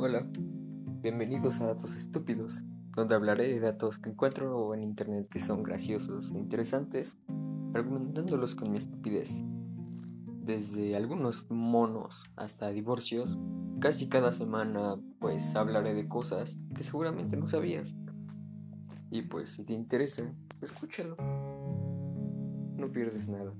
Hola, bienvenidos a Datos Estúpidos, donde hablaré de datos que encuentro en internet que son graciosos e interesantes, argumentándolos con mi estupidez. Desde algunos monos hasta divorcios, casi cada semana pues hablaré de cosas que seguramente no sabías. Y pues si te interesa, escúchalo. No pierdes nada.